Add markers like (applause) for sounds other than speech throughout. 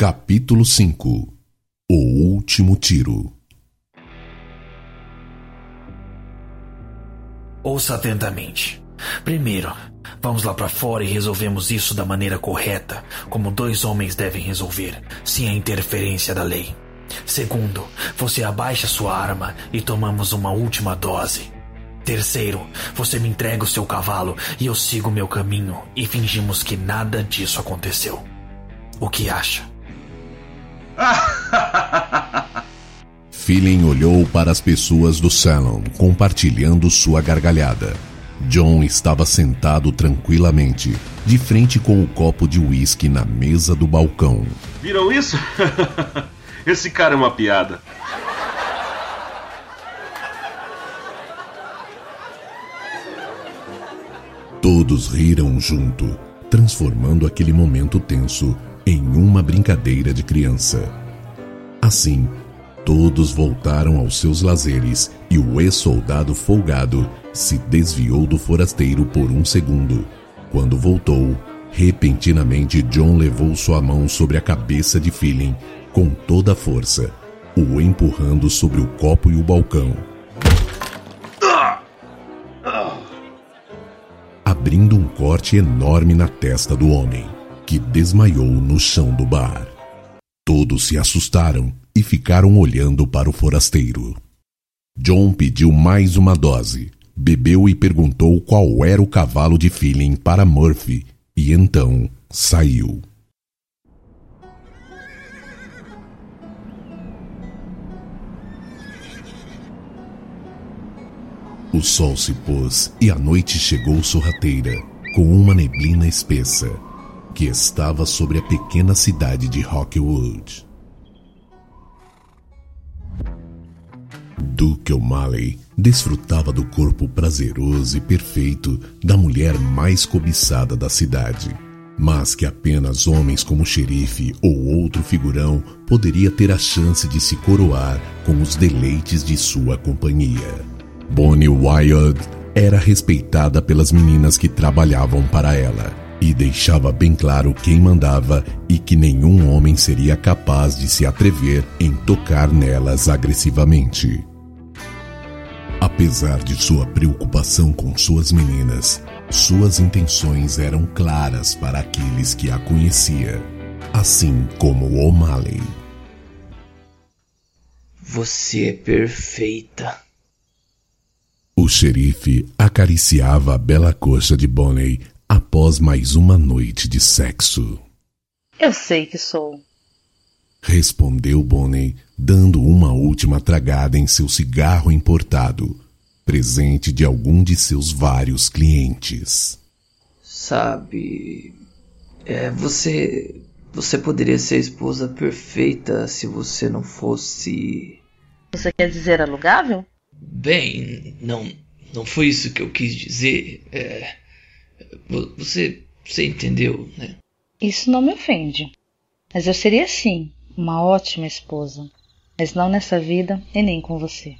Capítulo 5 O Último Tiro Ouça atentamente. Primeiro, vamos lá para fora e resolvemos isso da maneira correta, como dois homens devem resolver, sem a interferência da lei. Segundo, você abaixa sua arma e tomamos uma última dose. Terceiro, você me entrega o seu cavalo e eu sigo meu caminho e fingimos que nada disso aconteceu. O que acha? (laughs) Feeling olhou para as pessoas do salão, compartilhando sua gargalhada. John estava sentado tranquilamente, de frente com o copo de uísque na mesa do balcão. Viram isso? (laughs) Esse cara é uma piada. Todos riram junto, transformando aquele momento tenso em uma brincadeira de criança. Assim, todos voltaram aos seus lazeres e o ex-soldado folgado se desviou do forasteiro por um segundo. Quando voltou, repentinamente John levou sua mão sobre a cabeça de Feeling com toda a força, o empurrando sobre o copo e o balcão. Abrindo um corte enorme na testa do homem, que desmaiou no chão do bar. Todos se assustaram e ficaram olhando para o forasteiro. John pediu mais uma dose, bebeu e perguntou qual era o cavalo de feeling para Murphy, e então saiu. O sol se pôs e a noite chegou sorrateira, com uma neblina espessa, que estava sobre a pequena cidade de Rockwood. Duke O'Malley desfrutava do corpo prazeroso e perfeito da mulher mais cobiçada da cidade, mas que apenas homens como o xerife ou outro figurão poderia ter a chance de se coroar com os deleites de sua companhia. Bonnie Wyatt era respeitada pelas meninas que trabalhavam para ela e deixava bem claro quem mandava e que nenhum homem seria capaz de se atrever em tocar nelas agressivamente. Apesar de sua preocupação com suas meninas, suas intenções eram claras para aqueles que a conhecia, assim como O'Malley. Você é perfeita. O xerife acariciava a bela coxa de Bonnie após mais uma noite de sexo. Eu sei que sou. Respondeu Bonnie, dando uma última tragada em seu cigarro importado, presente de algum de seus vários clientes. Sabe, é, você você poderia ser a esposa perfeita se você não fosse. Você quer dizer alugável? Bem, não, não foi isso que eu quis dizer. É, você, você entendeu, né? Isso não me ofende. Mas eu seria sim uma ótima esposa. Mas não nessa vida e nem com você.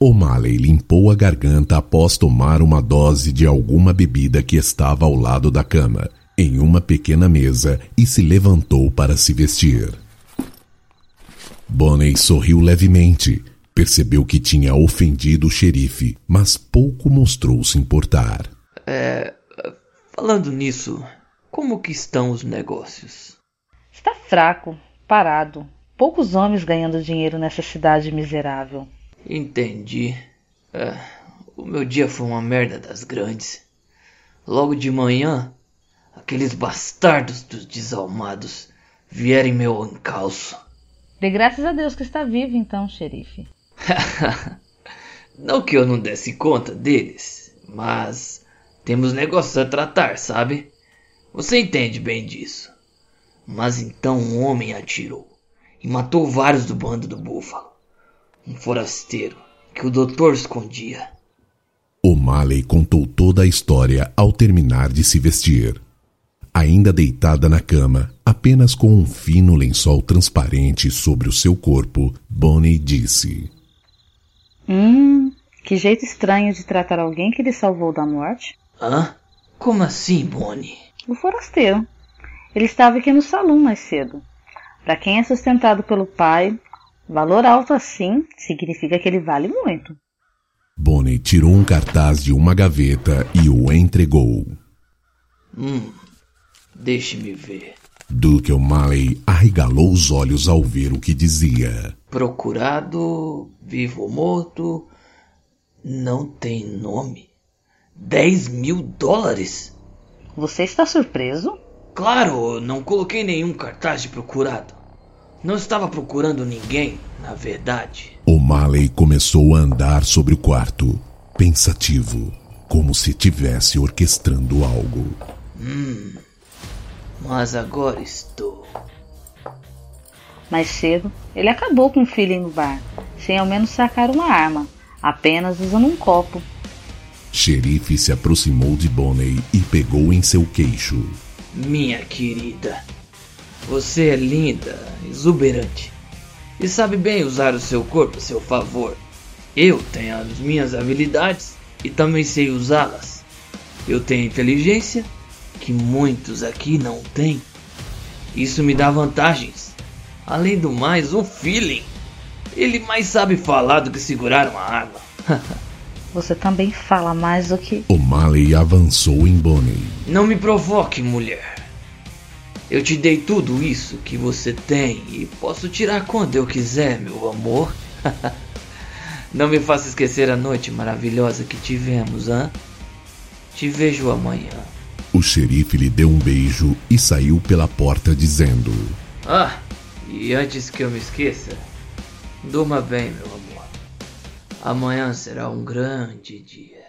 O'Malley limpou a garganta após tomar uma dose de alguma bebida que estava ao lado da cama, em uma pequena mesa, e se levantou para se vestir. Bonnie sorriu levemente. Percebeu que tinha ofendido o xerife, mas pouco mostrou se importar. É, falando nisso, como que estão os negócios? Está fraco, parado. Poucos homens ganhando dinheiro nessa cidade miserável. Entendi. É, o meu dia foi uma merda das grandes. Logo de manhã, aqueles bastardos dos desalmados vieram em meu encalço. Dê graças a Deus que está vivo então, xerife. (laughs) não que eu não desse conta deles, mas temos negócios a tratar, sabe? Você entende bem disso. Mas então um homem atirou e matou vários do bando do búfalo. Um forasteiro que o doutor escondia. O'Malley contou toda a história ao terminar de se vestir. Ainda deitada na cama, apenas com um fino lençol transparente sobre o seu corpo, Bonnie disse: Hum, que jeito estranho de tratar alguém que lhe salvou da morte. Hã? Como assim, Bonnie? O forasteiro. Ele estava aqui no salão mais cedo. Para quem é sustentado pelo pai, valor alto assim significa que ele vale muito. Bonnie tirou um cartaz de uma gaveta e o entregou. Hum, deixe-me ver. Duke O'Malley arregalou os olhos ao ver o que dizia. Procurado, vivo ou morto, não tem nome. 10 mil dólares? Você está surpreso? Claro, não coloquei nenhum cartaz de procurado. Não estava procurando ninguém, na verdade. O'Malley começou a andar sobre o quarto, pensativo, como se estivesse orquestrando algo. Hum, mas agora estou. Mais cedo, ele acabou com o feeling no bar, sem ao menos sacar uma arma, apenas usando um copo. Xerife se aproximou de Bonnie e pegou em seu queixo. Minha querida, você é linda, exuberante e sabe bem usar o seu corpo a seu favor. Eu tenho as minhas habilidades e também sei usá-las. Eu tenho inteligência que muitos aqui não têm. Isso me dá vantagens. Além do mais, o feeling. Ele mais sabe falar do que segurar uma arma. (laughs) Você também fala mais do que. O'Malley avançou em Bonnie. Não me provoque, mulher. Eu te dei tudo isso que você tem e posso tirar quando eu quiser, meu amor. (laughs) Não me faça esquecer a noite maravilhosa que tivemos, hã? Te vejo amanhã. O xerife lhe deu um beijo e saiu pela porta dizendo: Ah, e antes que eu me esqueça, durma bem, meu amor. Amanhã será um grande dia.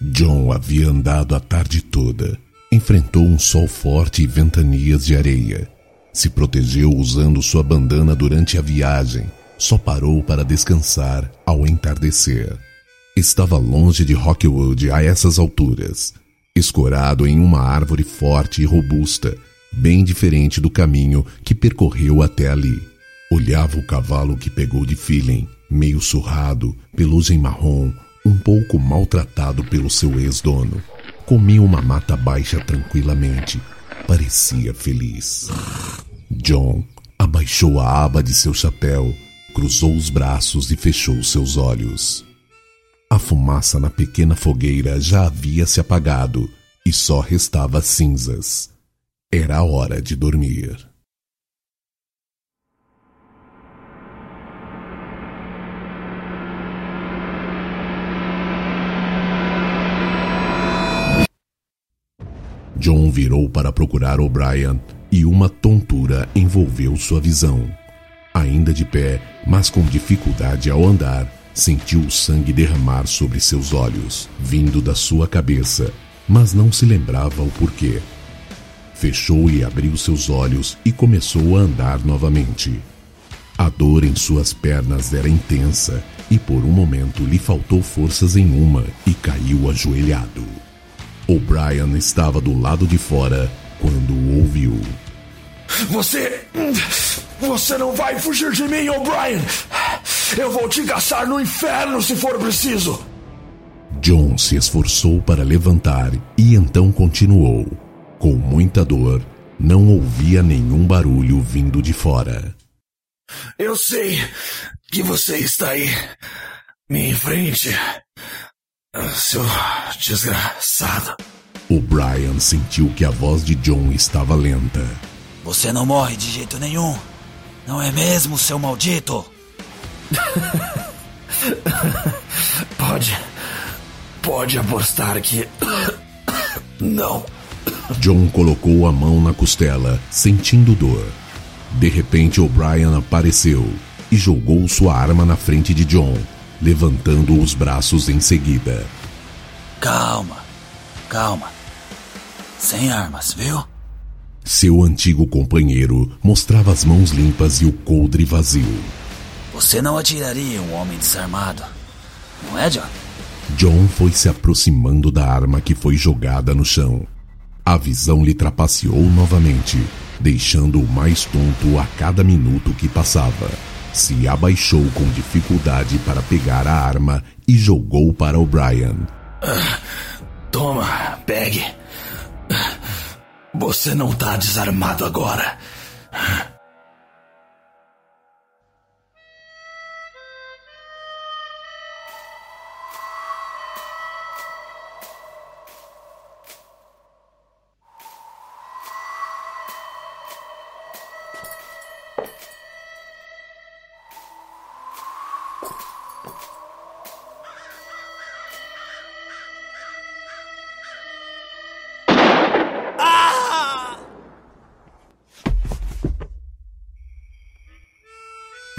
John havia andado a tarde toda. Enfrentou um sol forte e ventanias de areia. Se protegeu usando sua bandana durante a viagem. Só parou para descansar ao entardecer. Estava longe de Rockwood a essas alturas, escorado em uma árvore forte e robusta, bem diferente do caminho que percorreu até ali. Olhava o cavalo que pegou de feeling, meio surrado, pelugem marrom, um pouco maltratado pelo seu ex-dono. Comia uma mata baixa tranquilamente. Parecia feliz. John abaixou a aba de seu chapéu, cruzou os braços e fechou seus olhos. A fumaça na pequena fogueira já havia se apagado e só restava cinzas. Era hora de dormir. John virou para procurar O'Brien e uma tontura envolveu sua visão. Ainda de pé, mas com dificuldade ao andar, sentiu o sangue derramar sobre seus olhos, vindo da sua cabeça, mas não se lembrava o porquê. Fechou e abriu seus olhos e começou a andar novamente. A dor em suas pernas era intensa e por um momento lhe faltou forças em uma e caiu ajoelhado. O'Brien estava do lado de fora quando o ouviu. Você. Você não vai fugir de mim, O'Brien! Eu vou te gastar no inferno se for preciso! John se esforçou para levantar e então continuou. Com muita dor, não ouvia nenhum barulho vindo de fora. Eu sei que você está aí, me frente. Seu desgraçado. O Brian sentiu que a voz de John estava lenta. Você não morre de jeito nenhum. Não é mesmo, seu maldito? (laughs) pode. Pode apostar que. (coughs) Não. John colocou a mão na costela, sentindo dor. De repente, O'Brien apareceu e jogou sua arma na frente de John, levantando os braços em seguida. Calma, calma. Sem armas, viu? Seu antigo companheiro mostrava as mãos limpas e o coldre vazio. Você não atiraria um homem desarmado, não é, John? John foi se aproximando da arma que foi jogada no chão. A visão lhe trapaceou novamente, deixando-o mais tonto a cada minuto que passava se abaixou com dificuldade para pegar a arma e jogou para O'Brien. Toma, pegue. Você não tá desarmado agora.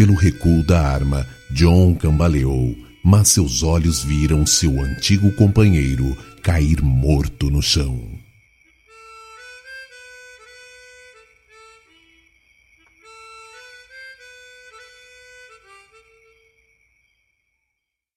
Pelo recuo da arma, John cambaleou, mas seus olhos viram seu antigo companheiro cair morto no chão.